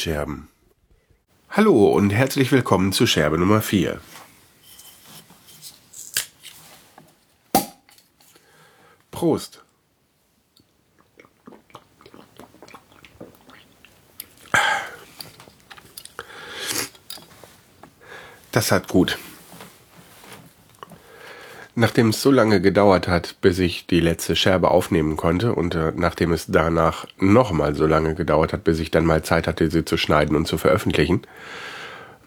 Die Tonscherben. Hallo und herzlich willkommen zu Scherbe Nummer 4. Prost. Das hat gut. Nachdem es so lange gedauert hat, bis ich die letzte Scherbe aufnehmen konnte und äh, nachdem es danach nochmal so lange gedauert hat, bis ich dann mal Zeit hatte, sie zu schneiden und zu veröffentlichen,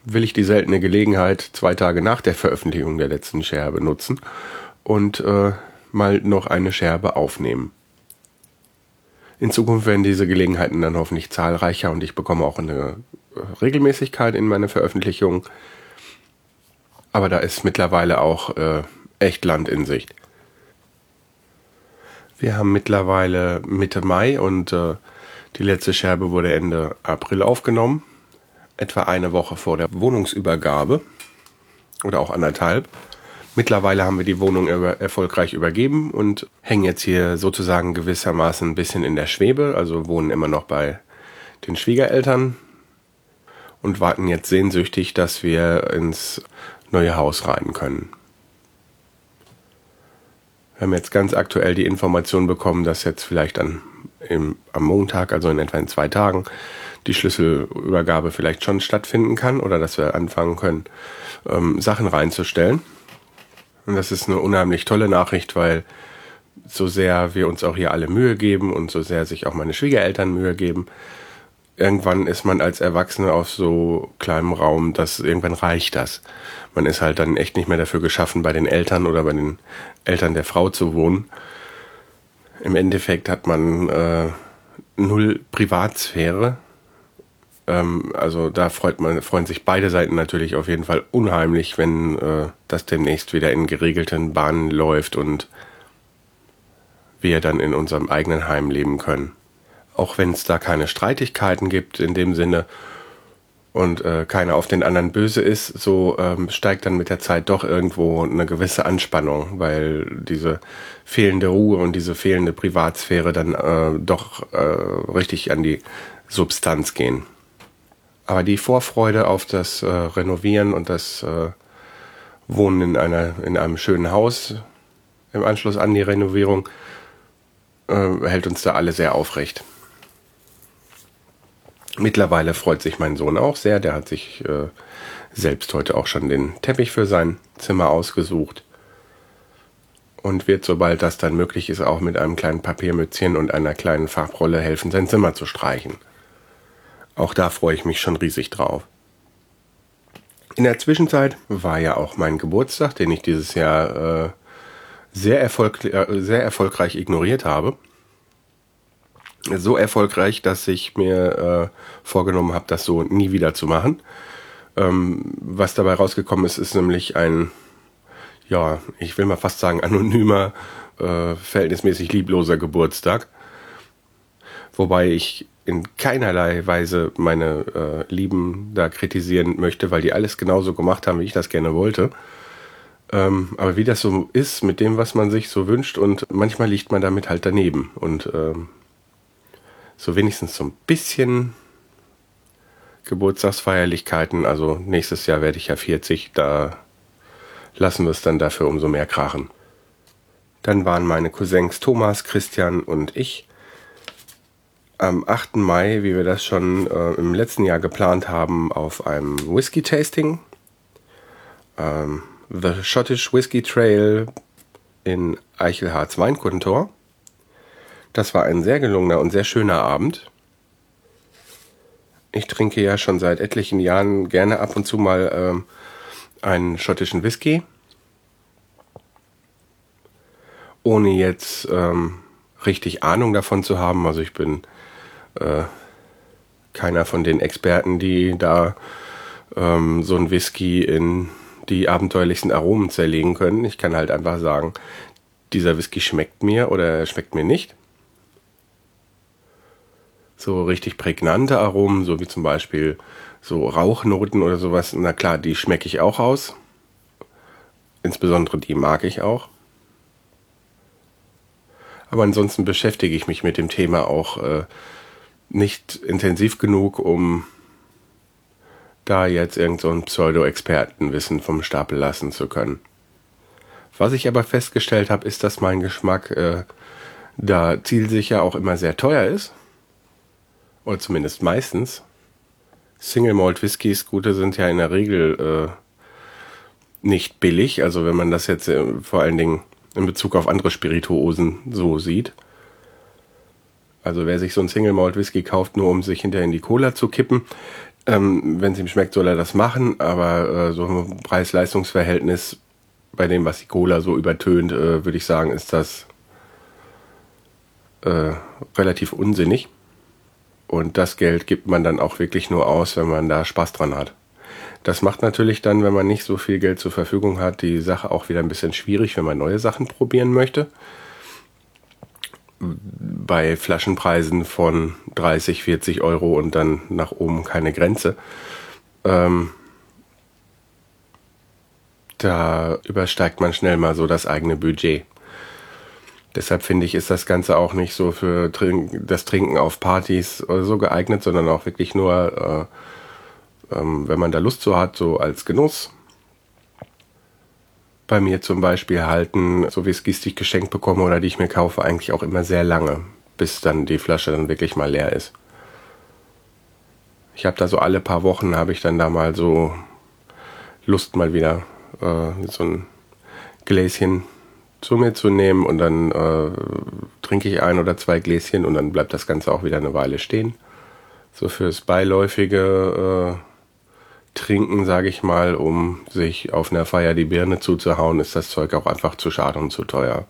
will ich die seltene Gelegenheit zwei Tage nach der Veröffentlichung der letzten Scherbe nutzen und äh, mal noch eine Scherbe aufnehmen. In Zukunft werden diese Gelegenheiten dann hoffentlich zahlreicher und ich bekomme auch eine äh, Regelmäßigkeit in meine Veröffentlichung. Aber da ist mittlerweile auch äh, echt Land in Sicht. Wir haben mittlerweile Mitte Mai und äh, die letzte Scherbe wurde Ende April aufgenommen. Etwa eine Woche vor der Wohnungsübergabe oder auch anderthalb. Mittlerweile haben wir die Wohnung über, erfolgreich übergeben und hängen jetzt hier sozusagen gewissermaßen ein bisschen in der Schwebe, also wohnen immer noch bei den Schwiegereltern und warten jetzt sehnsüchtig, dass wir ins neue Haus rein können. Wir haben jetzt ganz aktuell die Information bekommen, dass jetzt vielleicht an, im, am Montag, also in etwa in zwei Tagen, die Schlüsselübergabe vielleicht schon stattfinden kann oder dass wir anfangen können, ähm, Sachen reinzustellen. Und das ist eine unheimlich tolle Nachricht, weil so sehr wir uns auch hier alle Mühe geben und so sehr sich auch meine Schwiegereltern Mühe geben, irgendwann ist man als Erwachsener auf so kleinem Raum, dass irgendwann reicht das. Man ist halt dann echt nicht mehr dafür geschaffen, bei den Eltern oder bei den Eltern der Frau zu wohnen. Im Endeffekt hat man äh, null Privatsphäre. Ähm, also da freut man, freuen sich beide Seiten natürlich auf jeden Fall unheimlich, wenn äh, das demnächst wieder in geregelten Bahnen läuft und wir dann in unserem eigenen Heim leben können auch wenn es da keine Streitigkeiten gibt in dem Sinne und äh, keiner auf den anderen böse ist, so ähm, steigt dann mit der Zeit doch irgendwo eine gewisse Anspannung, weil diese fehlende Ruhe und diese fehlende Privatsphäre dann äh, doch äh, richtig an die Substanz gehen. Aber die Vorfreude auf das äh, Renovieren und das äh, Wohnen in einer in einem schönen Haus im Anschluss an die Renovierung äh, hält uns da alle sehr aufrecht. Mittlerweile freut sich mein Sohn auch sehr. Der hat sich äh, selbst heute auch schon den Teppich für sein Zimmer ausgesucht. Und wird, sobald das dann möglich ist, auch mit einem kleinen Papiermützchen und einer kleinen Farbrolle helfen, sein Zimmer zu streichen. Auch da freue ich mich schon riesig drauf. In der Zwischenzeit war ja auch mein Geburtstag, den ich dieses Jahr äh, sehr, erfolg äh, sehr erfolgreich ignoriert habe so erfolgreich, dass ich mir äh, vorgenommen habe, das so nie wieder zu machen. Ähm, was dabei rausgekommen ist, ist nämlich ein, ja, ich will mal fast sagen, anonymer, äh, verhältnismäßig liebloser Geburtstag. Wobei ich in keinerlei Weise meine äh, Lieben da kritisieren möchte, weil die alles genauso gemacht haben, wie ich das gerne wollte. Ähm, aber wie das so ist mit dem, was man sich so wünscht und manchmal liegt man damit halt daneben. Und ähm, so wenigstens so ein bisschen Geburtstagsfeierlichkeiten. Also nächstes Jahr werde ich ja 40, da lassen wir es dann dafür umso mehr krachen. Dann waren meine Cousins Thomas, Christian und ich am 8. Mai, wie wir das schon äh, im letzten Jahr geplant haben, auf einem Whisky-Tasting. Ähm, The Scottish Whisky Trail in Eichelharz Weinkundentor. Das war ein sehr gelungener und sehr schöner Abend. Ich trinke ja schon seit etlichen Jahren gerne ab und zu mal ähm, einen schottischen Whisky. Ohne jetzt ähm, richtig Ahnung davon zu haben. Also ich bin äh, keiner von den Experten, die da ähm, so ein Whisky in die abenteuerlichsten Aromen zerlegen können. Ich kann halt einfach sagen, dieser Whisky schmeckt mir oder schmeckt mir nicht so richtig prägnante Aromen, so wie zum Beispiel so Rauchnoten oder sowas, na klar, die schmecke ich auch aus. Insbesondere die mag ich auch. Aber ansonsten beschäftige ich mich mit dem Thema auch äh, nicht intensiv genug, um da jetzt irgend so Pseudo-Expertenwissen vom Stapel lassen zu können. Was ich aber festgestellt habe, ist, dass mein Geschmack äh, da zielsicher auch immer sehr teuer ist. Oder zumindest meistens. Single Malt Whiskys, gute, sind ja in der Regel äh, nicht billig. Also wenn man das jetzt äh, vor allen Dingen in Bezug auf andere Spirituosen so sieht. Also wer sich so ein Single Malt Whisky kauft, nur um sich hinterher in die Cola zu kippen, ähm, wenn es ihm schmeckt, soll er das machen. Aber äh, so ein Preis-Leistungs-Verhältnis bei dem, was die Cola so übertönt, äh, würde ich sagen, ist das äh, relativ unsinnig. Und das Geld gibt man dann auch wirklich nur aus, wenn man da Spaß dran hat. Das macht natürlich dann, wenn man nicht so viel Geld zur Verfügung hat, die Sache auch wieder ein bisschen schwierig, wenn man neue Sachen probieren möchte. Bei Flaschenpreisen von 30, 40 Euro und dann nach oben keine Grenze. Ähm, da übersteigt man schnell mal so das eigene Budget. Deshalb finde ich, ist das Ganze auch nicht so für das Trinken auf Partys oder so geeignet, sondern auch wirklich nur, äh, ähm, wenn man da Lust zu hat, so als Genuss. Bei mir zum Beispiel halten so Whiskys, die ich geschenkt bekomme oder die ich mir kaufe, eigentlich auch immer sehr lange, bis dann die Flasche dann wirklich mal leer ist. Ich habe da so alle paar Wochen habe ich dann da mal so Lust mal wieder äh, so ein Gläschen zu mir zu nehmen und dann äh, trinke ich ein oder zwei Gläschen und dann bleibt das Ganze auch wieder eine Weile stehen. So fürs beiläufige äh, Trinken, sage ich mal, um sich auf einer Feier die Birne zuzuhauen, ist das Zeug auch einfach zu schade und zu teuer.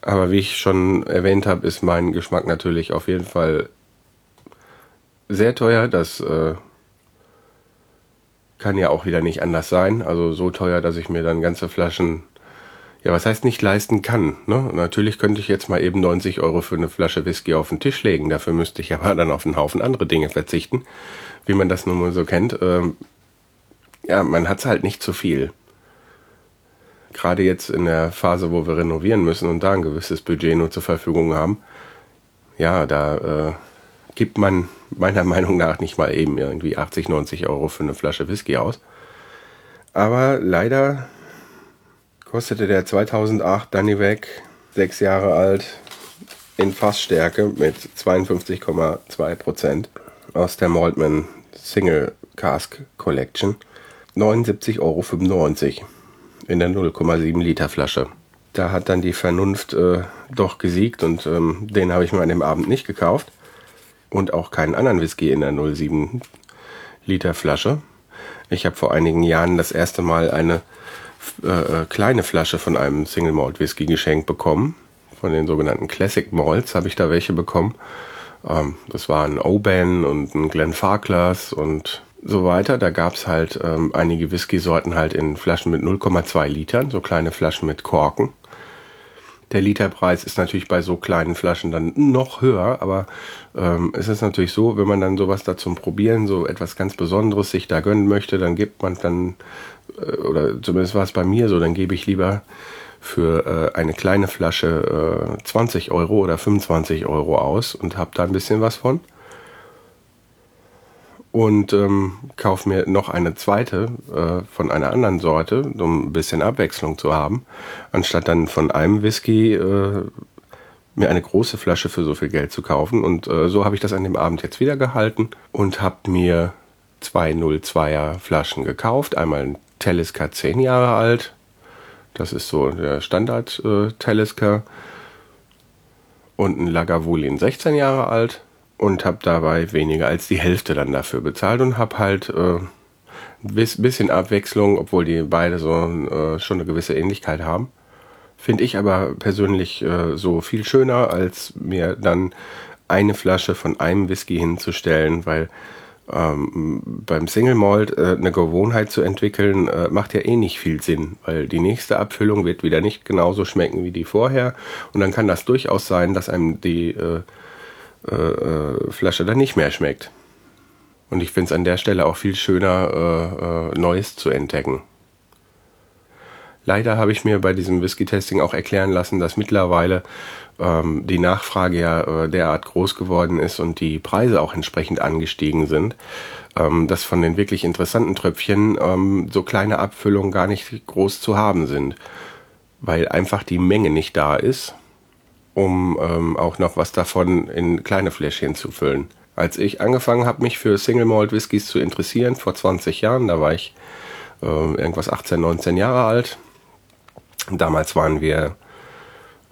Aber wie ich schon erwähnt habe, ist mein Geschmack natürlich auf jeden Fall sehr teuer. Das äh, kann ja auch wieder nicht anders sein. Also so teuer, dass ich mir dann ganze Flaschen, ja, was heißt nicht leisten kann. Ne? Natürlich könnte ich jetzt mal eben 90 Euro für eine Flasche Whisky auf den Tisch legen. Dafür müsste ich aber dann auf einen Haufen andere Dinge verzichten, wie man das nun mal so kennt. Ähm, ja, man hat es halt nicht zu viel. Gerade jetzt in der Phase, wo wir renovieren müssen und da ein gewisses Budget nur zur Verfügung haben, ja, da äh, gibt man meiner Meinung nach nicht mal eben irgendwie 80, 90 Euro für eine Flasche Whisky aus. Aber leider kostete der 2008 Dannyback, sechs Jahre alt, in Fassstärke mit 52,2 Prozent aus der Maltman Single Cask Collection 79,95 Euro in der 0,7 Liter Flasche. Da hat dann die Vernunft äh, doch gesiegt und ähm, den habe ich mir an dem Abend nicht gekauft und auch keinen anderen Whisky in der 07 Liter Flasche. Ich habe vor einigen Jahren das erste Mal eine äh, äh, kleine Flasche von einem Single Malt Whisky geschenkt bekommen. Von den sogenannten Classic Malts habe ich da welche bekommen. Ähm, das waren Oban und ein Glenfarclas und so weiter. Da gab es halt ähm, einige Whisky-Sorten halt in Flaschen mit 0,2 Litern, so kleine Flaschen mit Korken. Der Literpreis ist natürlich bei so kleinen Flaschen dann noch höher, aber ähm, es ist natürlich so, wenn man dann sowas da zum Probieren, so etwas ganz Besonderes sich da gönnen möchte, dann gibt man dann, oder zumindest war es bei mir so, dann gebe ich lieber für äh, eine kleine Flasche äh, 20 Euro oder 25 Euro aus und habe da ein bisschen was von und ähm, kaufe mir noch eine zweite äh, von einer anderen Sorte, um ein bisschen Abwechslung zu haben, anstatt dann von einem Whisky äh, mir eine große Flasche für so viel Geld zu kaufen. Und äh, so habe ich das an dem Abend jetzt wieder gehalten und habe mir zwei 02er Flaschen gekauft. Einmal ein Talisker 10 Jahre alt. Das ist so der Standard äh, Talisker. Und ein Lagavulin 16 Jahre alt und habe dabei weniger als die Hälfte dann dafür bezahlt und habe halt äh, ein bisschen Abwechslung, obwohl die beide so äh, schon eine gewisse Ähnlichkeit haben. Finde ich aber persönlich äh, so viel schöner, als mir dann eine Flasche von einem Whisky hinzustellen, weil ähm, beim Single Malt äh, eine Gewohnheit zu entwickeln, äh, macht ja eh nicht viel Sinn, weil die nächste Abfüllung wird wieder nicht genauso schmecken wie die vorher. Und dann kann das durchaus sein, dass einem die äh, äh, äh, Flasche dann nicht mehr schmeckt. Und ich finde es an der Stelle auch viel schöner, äh, äh, Neues zu entdecken. Leider habe ich mir bei diesem Whisky-Testing auch erklären lassen, dass mittlerweile ähm, die Nachfrage ja äh, derart groß geworden ist und die Preise auch entsprechend angestiegen sind, ähm, dass von den wirklich interessanten Tröpfchen ähm, so kleine Abfüllungen gar nicht groß zu haben sind, weil einfach die Menge nicht da ist, um ähm, auch noch was davon in kleine Fläschchen zu füllen. Als ich angefangen habe, mich für Single Malt Whiskys zu interessieren, vor 20 Jahren, da war ich äh, irgendwas 18, 19 Jahre alt. Damals waren wir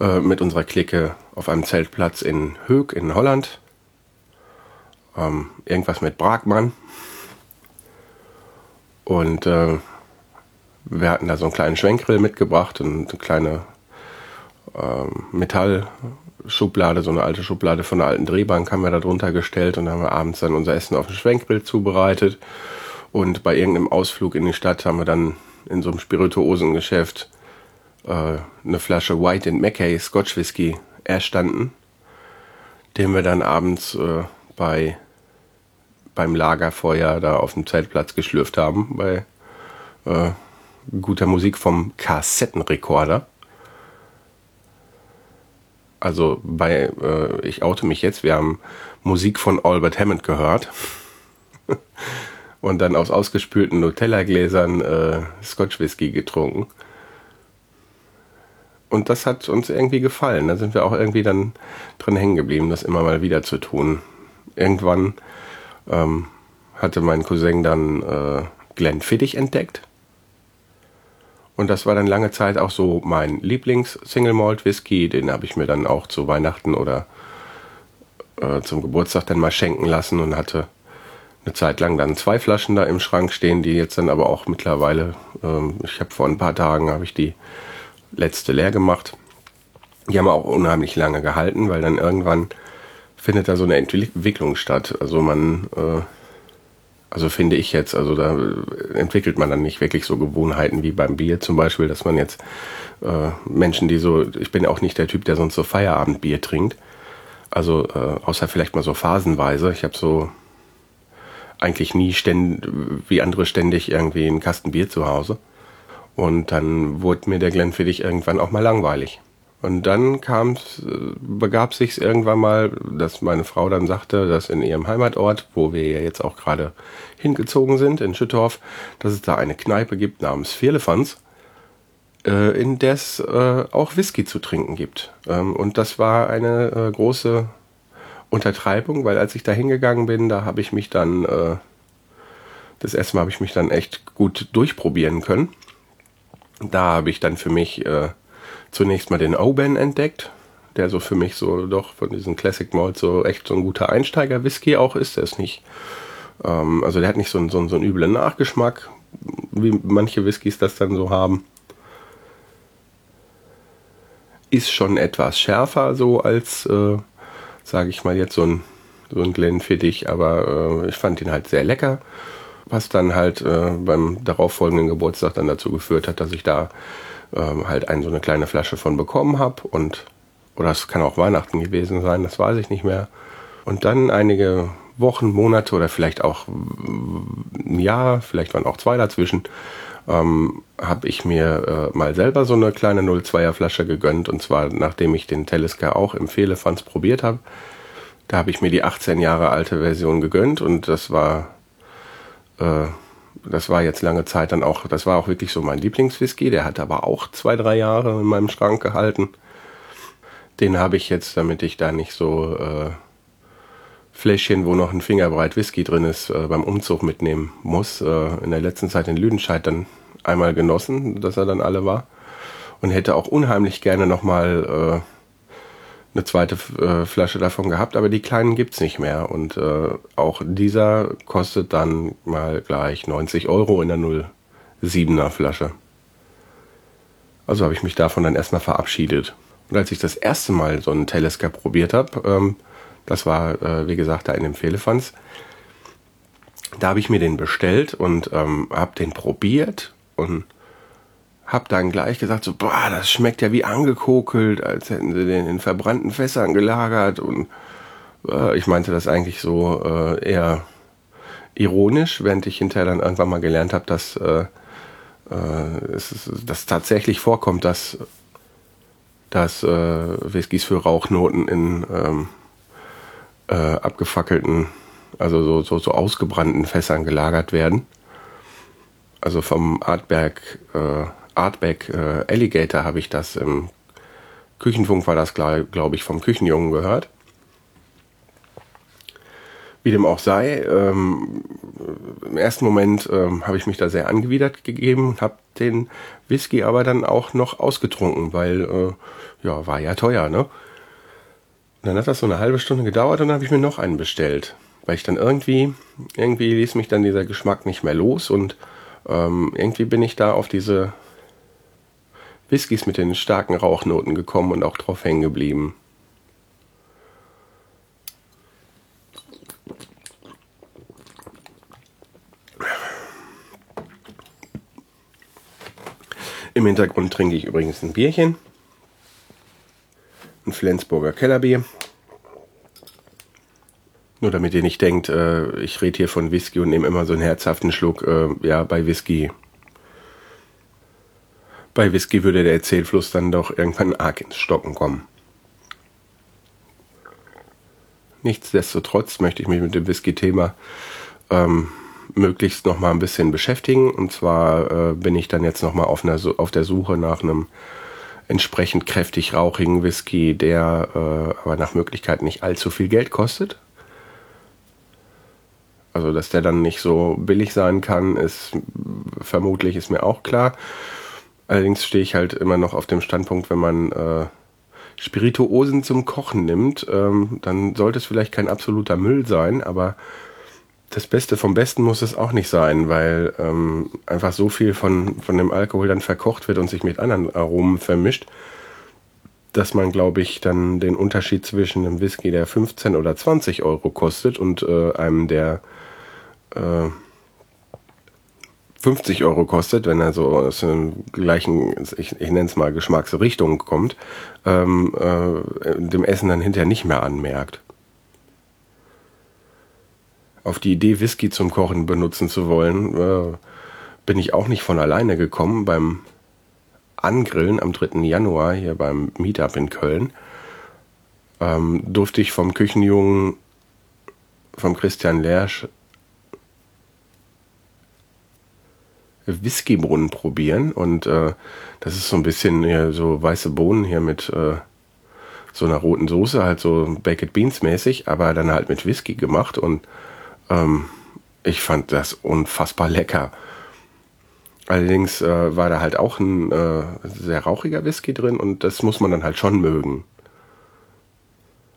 äh, mit unserer Clique auf einem Zeltplatz in Höck in Holland. Ähm, irgendwas mit Bragmann. Und äh, wir hatten da so einen kleinen Schwenkgrill mitgebracht und eine kleine ähm, Metallschublade, so eine alte Schublade von einer alten Drehbank haben wir da drunter gestellt und haben wir abends dann unser Essen auf dem Schwenkgrill zubereitet. Und bei irgendeinem Ausflug in die Stadt haben wir dann in so einem Spirituosengeschäft äh, eine Flasche White and Mackay Scotch Whisky erstanden, den wir dann abends äh, bei beim Lagerfeuer da auf dem Zeltplatz geschlürft haben, bei äh, guter Musik vom Kassettenrekorder. Also bei, äh, ich oute mich jetzt, wir haben Musik von Albert Hammond gehört. und dann aus ausgespülten Nutella-Gläsern äh, Scotch Whisky getrunken und das hat uns irgendwie gefallen. Da sind wir auch irgendwie dann drin hängen geblieben, das immer mal wieder zu tun. Irgendwann ähm, hatte mein Cousin dann äh, Glenn Fittich entdeckt. Und das war dann lange Zeit auch so mein Lieblings-Single Malt Whisky. Den habe ich mir dann auch zu Weihnachten oder äh, zum Geburtstag dann mal schenken lassen und hatte eine Zeit lang dann zwei Flaschen da im Schrank stehen, die jetzt dann aber auch mittlerweile, ähm, ich habe vor ein paar Tagen habe ich die letzte leer gemacht. Die haben auch unheimlich lange gehalten, weil dann irgendwann findet da so eine Entwicklung statt. Also man, äh, also finde ich jetzt, also da entwickelt man dann nicht wirklich so Gewohnheiten wie beim Bier zum Beispiel, dass man jetzt äh, Menschen, die so, ich bin auch nicht der Typ, der sonst so Feierabendbier trinkt. Also äh, außer vielleicht mal so phasenweise. Ich habe so eigentlich nie ständ, wie andere ständig irgendwie einen Kasten Bier zu Hause. Und dann wurde mir der Glenfiddich irgendwann auch mal langweilig. Und dann kam's, äh, begab sich's irgendwann mal, dass meine Frau dann sagte, dass in ihrem Heimatort, wo wir ja jetzt auch gerade hingezogen sind, in Schüttorf, dass es da eine Kneipe gibt namens Vierlefanz, äh, in der es äh, auch Whisky zu trinken gibt. Ähm, und das war eine äh, große Untertreibung, weil als ich da hingegangen bin, da habe ich mich dann, äh, das erste Mal habe ich mich dann echt gut durchprobieren können da habe ich dann für mich äh, zunächst mal den Oban entdeckt, der so für mich so doch von diesen Classic Malts so echt so ein guter Einsteiger-Whisky auch ist. Der ist nicht, ähm, also der hat nicht so einen, so, einen, so einen üblen Nachgeschmack, wie manche Whiskys das dann so haben. Ist schon etwas schärfer so als, äh, sage ich mal jetzt so ein, so ein Glenfiddich, aber äh, ich fand ihn halt sehr lecker was dann halt äh, beim darauffolgenden Geburtstag dann dazu geführt hat, dass ich da ähm, halt ein, so eine kleine Flasche von bekommen habe und oder es kann auch Weihnachten gewesen sein, das weiß ich nicht mehr. Und dann einige Wochen, Monate oder vielleicht auch ein Jahr, vielleicht waren auch zwei dazwischen, ähm, habe ich mir äh, mal selber so eine kleine 02er Flasche gegönnt und zwar nachdem ich den Teleska auch im Fehlefanz probiert habe. Da habe ich mir die 18 Jahre alte Version gegönnt und das war äh, das war jetzt lange Zeit dann auch, das war auch wirklich so mein Lieblingswhisky. Der hat aber auch zwei, drei Jahre in meinem Schrank gehalten. Den habe ich jetzt, damit ich da nicht so äh, Fläschchen, wo noch ein Fingerbreit Whisky drin ist, äh, beim Umzug mitnehmen muss. Äh, in der letzten Zeit in Lüdenscheid dann einmal genossen, dass er dann alle war. Und hätte auch unheimlich gerne nochmal äh, eine zweite äh, Flasche davon gehabt, aber die kleinen gibt's nicht mehr. Und äh, auch dieser kostet dann mal gleich 90 Euro in der 07er Flasche. Also habe ich mich davon dann erstmal verabschiedet. Und als ich das erste Mal so einen Telescope probiert habe, ähm, das war, äh, wie gesagt, da in dem Fehlefanz, da habe ich mir den bestellt und ähm, habe den probiert und hab dann gleich gesagt, so, boah, das schmeckt ja wie angekokelt, als hätten sie den in verbrannten Fässern gelagert. Und äh, ich meinte das eigentlich so äh, eher ironisch, während ich hinterher dann irgendwann mal gelernt habe, dass äh, äh, es dass tatsächlich vorkommt, dass, dass äh, Whiskys für Rauchnoten in ähm, äh, abgefackelten, also so, so, so ausgebrannten Fässern gelagert werden. Also vom Artberg, äh, Artback äh, Alligator habe ich das im Küchenfunk war das, glaube glaub ich, vom Küchenjungen gehört. Wie dem auch sei, ähm, im ersten Moment ähm, habe ich mich da sehr angewidert gegeben und habe den Whisky aber dann auch noch ausgetrunken, weil, äh, ja, war ja teuer, ne? Und dann hat das so eine halbe Stunde gedauert und dann habe ich mir noch einen bestellt, weil ich dann irgendwie, irgendwie ließ mich dann dieser Geschmack nicht mehr los und ähm, irgendwie bin ich da auf diese Whiskys mit den starken Rauchnoten gekommen und auch drauf hängen geblieben. Im Hintergrund trinke ich übrigens ein Bierchen. Ein Flensburger Kellerbier. Nur damit ihr nicht denkt, äh, ich rede hier von Whisky und nehme immer so einen herzhaften Schluck. Äh, ja, bei Whisky. Bei Whisky würde der Erzählfluss dann doch irgendwann arg ins Stocken kommen. Nichtsdestotrotz möchte ich mich mit dem Whisky-Thema ähm, möglichst noch mal ein bisschen beschäftigen. Und zwar äh, bin ich dann jetzt noch mal auf, einer, auf der Suche nach einem entsprechend kräftig rauchigen Whisky, der äh, aber nach Möglichkeit nicht allzu viel Geld kostet. Also, dass der dann nicht so billig sein kann, ist vermutlich ist mir auch klar. Allerdings stehe ich halt immer noch auf dem Standpunkt, wenn man äh, Spirituosen zum Kochen nimmt, ähm, dann sollte es vielleicht kein absoluter Müll sein, aber das Beste vom Besten muss es auch nicht sein, weil ähm, einfach so viel von, von dem Alkohol dann verkocht wird und sich mit anderen Aromen vermischt, dass man, glaube ich, dann den Unterschied zwischen einem Whisky, der 15 oder 20 Euro kostet und äh, einem, der äh, 50 Euro kostet, wenn er so aus dem gleichen, ich, ich nenne es mal Geschmacksrichtung kommt, ähm, äh, dem Essen dann hinterher nicht mehr anmerkt auf die Idee, Whisky zum Kochen benutzen zu wollen, äh, bin ich auch nicht von alleine gekommen. Beim Angrillen am 3. Januar hier beim Meetup in Köln ähm, durfte ich vom Küchenjungen, vom Christian Lersch, Whiskybrunnen probieren und äh, das ist so ein bisschen hier so weiße Bohnen hier mit äh, so einer roten Soße, halt so Baked Beans mäßig, aber dann halt mit Whisky gemacht und ähm, ich fand das unfassbar lecker. Allerdings äh, war da halt auch ein äh, sehr rauchiger Whisky drin und das muss man dann halt schon mögen.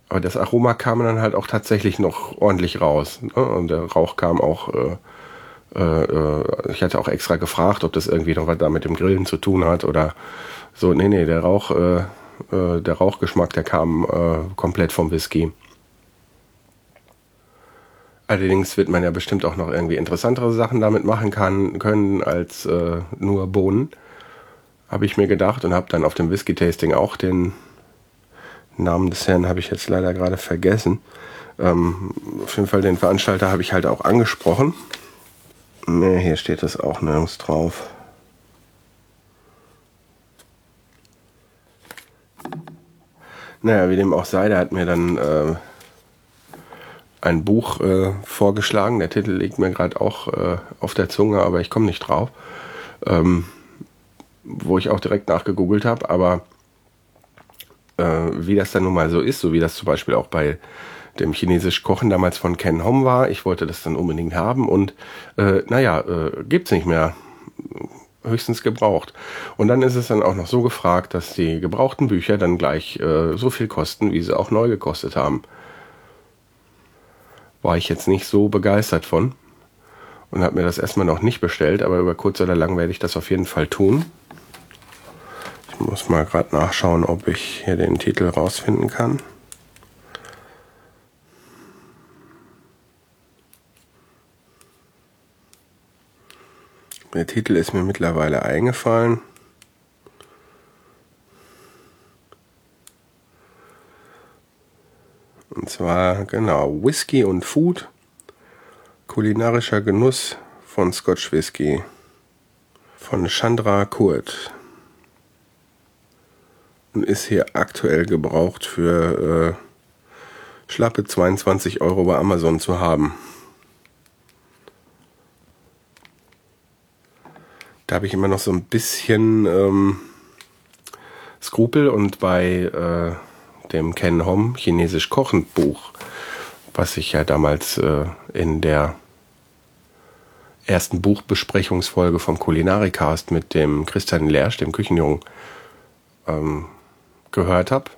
Aber das Aroma kam dann halt auch tatsächlich noch ordentlich raus. Ne? Und der Rauch kam auch. Äh, ich hatte auch extra gefragt, ob das irgendwie noch was da mit dem Grillen zu tun hat oder so. Nee, nee, der Rauch, äh, äh, der Rauchgeschmack, der kam äh, komplett vom Whisky. Allerdings wird man ja bestimmt auch noch irgendwie interessantere Sachen damit machen kann, können als äh, nur Bohnen. Habe ich mir gedacht und habe dann auf dem Whisky-Tasting auch den Namen des Herrn habe ich jetzt leider gerade vergessen. Ähm, auf jeden Fall den Veranstalter habe ich halt auch angesprochen. Ne, hier steht es auch nirgends drauf. Naja, wie dem auch sei, der hat mir dann äh, ein Buch äh, vorgeschlagen. Der Titel liegt mir gerade auch äh, auf der Zunge, aber ich komme nicht drauf. Ähm, wo ich auch direkt nachgegoogelt habe, aber äh, wie das dann nun mal so ist, so wie das zum Beispiel auch bei dem chinesisch Kochen damals von Ken Hom war. Ich wollte das dann unbedingt haben und äh, naja, äh, gibt's nicht mehr. Höchstens gebraucht. Und dann ist es dann auch noch so gefragt, dass die gebrauchten Bücher dann gleich äh, so viel kosten, wie sie auch neu gekostet haben war ich jetzt nicht so begeistert von und habe mir das erstmal noch nicht bestellt, aber über kurz oder lang werde ich das auf jeden Fall tun. Ich muss mal gerade nachschauen, ob ich hier den Titel rausfinden kann. Der Titel ist mir mittlerweile eingefallen. Und zwar, genau, Whisky und Food. Kulinarischer Genuss von Scotch Whisky. von Chandra Kurt und ist hier aktuell gebraucht für äh, schlappe 22 Euro bei Amazon zu haben. Da habe ich immer noch so ein bisschen ähm, Skrupel und bei äh, dem Ken Hom Chinesisch Kochen Buch, was ich ja damals äh, in der ersten Buchbesprechungsfolge vom Kulinarikast mit dem Christian Lersch, dem Küchenjungen, ähm, gehört habe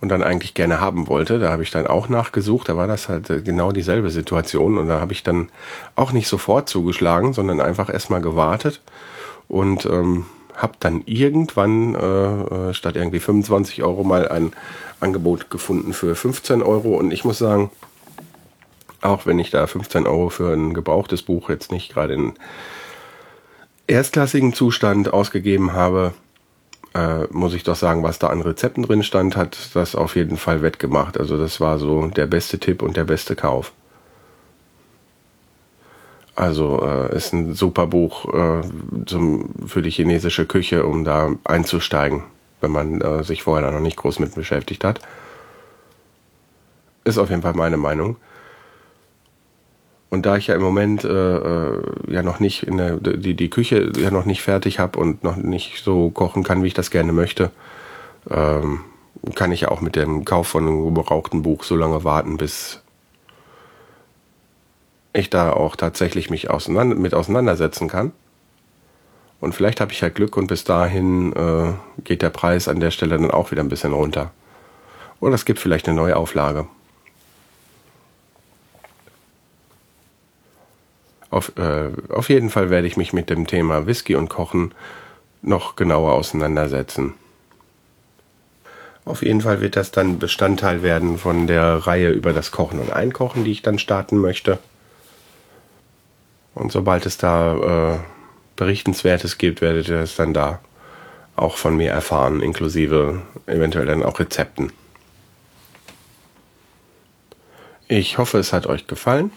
und dann eigentlich gerne haben wollte. Da habe ich dann auch nachgesucht. Da war das halt äh, genau dieselbe Situation. Und da habe ich dann auch nicht sofort zugeschlagen, sondern einfach erstmal gewartet und ähm, habe dann irgendwann äh, äh statt irgendwie 25 Euro mal ein Angebot gefunden für 15 Euro. Und ich muss sagen, auch wenn ich da 15 Euro für ein gebrauchtes Buch jetzt nicht gerade in erstklassigen Zustand ausgegeben habe, äh, muss ich doch sagen, was da an Rezepten drin stand, hat das auf jeden Fall wettgemacht. Also das war so der beste Tipp und der beste Kauf. Also äh, ist ein super Buch äh, zum, für die chinesische Küche, um da einzusteigen, wenn man äh, sich vorher da noch nicht groß mit beschäftigt hat. Ist auf jeden Fall meine Meinung. Und da ich ja im Moment äh, äh, ja noch nicht in der die die Küche ja noch nicht fertig habe und noch nicht so kochen kann, wie ich das gerne möchte, ähm, kann ich ja auch mit dem Kauf von einem gebrauchten Buch so lange warten, bis ich da auch tatsächlich mich auseinander, mit auseinandersetzen kann. Und vielleicht habe ich ja Glück und bis dahin äh, geht der Preis an der Stelle dann auch wieder ein bisschen runter. Oder es gibt vielleicht eine neue Auflage. Auf, äh, auf jeden Fall werde ich mich mit dem Thema Whisky und Kochen noch genauer auseinandersetzen. Auf jeden Fall wird das dann Bestandteil werden von der Reihe über das Kochen und Einkochen, die ich dann starten möchte. Und sobald es da äh, Berichtenswertes gibt, werdet ihr es dann da auch von mir erfahren, inklusive eventuell dann auch Rezepten. Ich hoffe, es hat euch gefallen.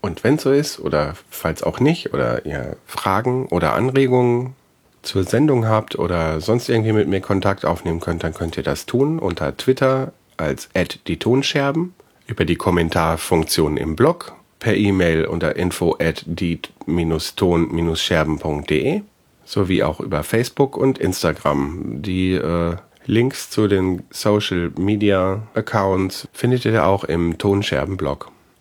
Und wenn so ist, oder falls auch nicht, oder ihr Fragen oder Anregungen zur Sendung habt oder sonst irgendwie mit mir Kontakt aufnehmen könnt, dann könnt ihr das tun unter Twitter als die über die Kommentarfunktion im Blog, per E-Mail unter info die-ton-scherben.de sowie auch über Facebook und Instagram. Die äh, Links zu den Social Media Accounts findet ihr auch im Tonscherben-Blog.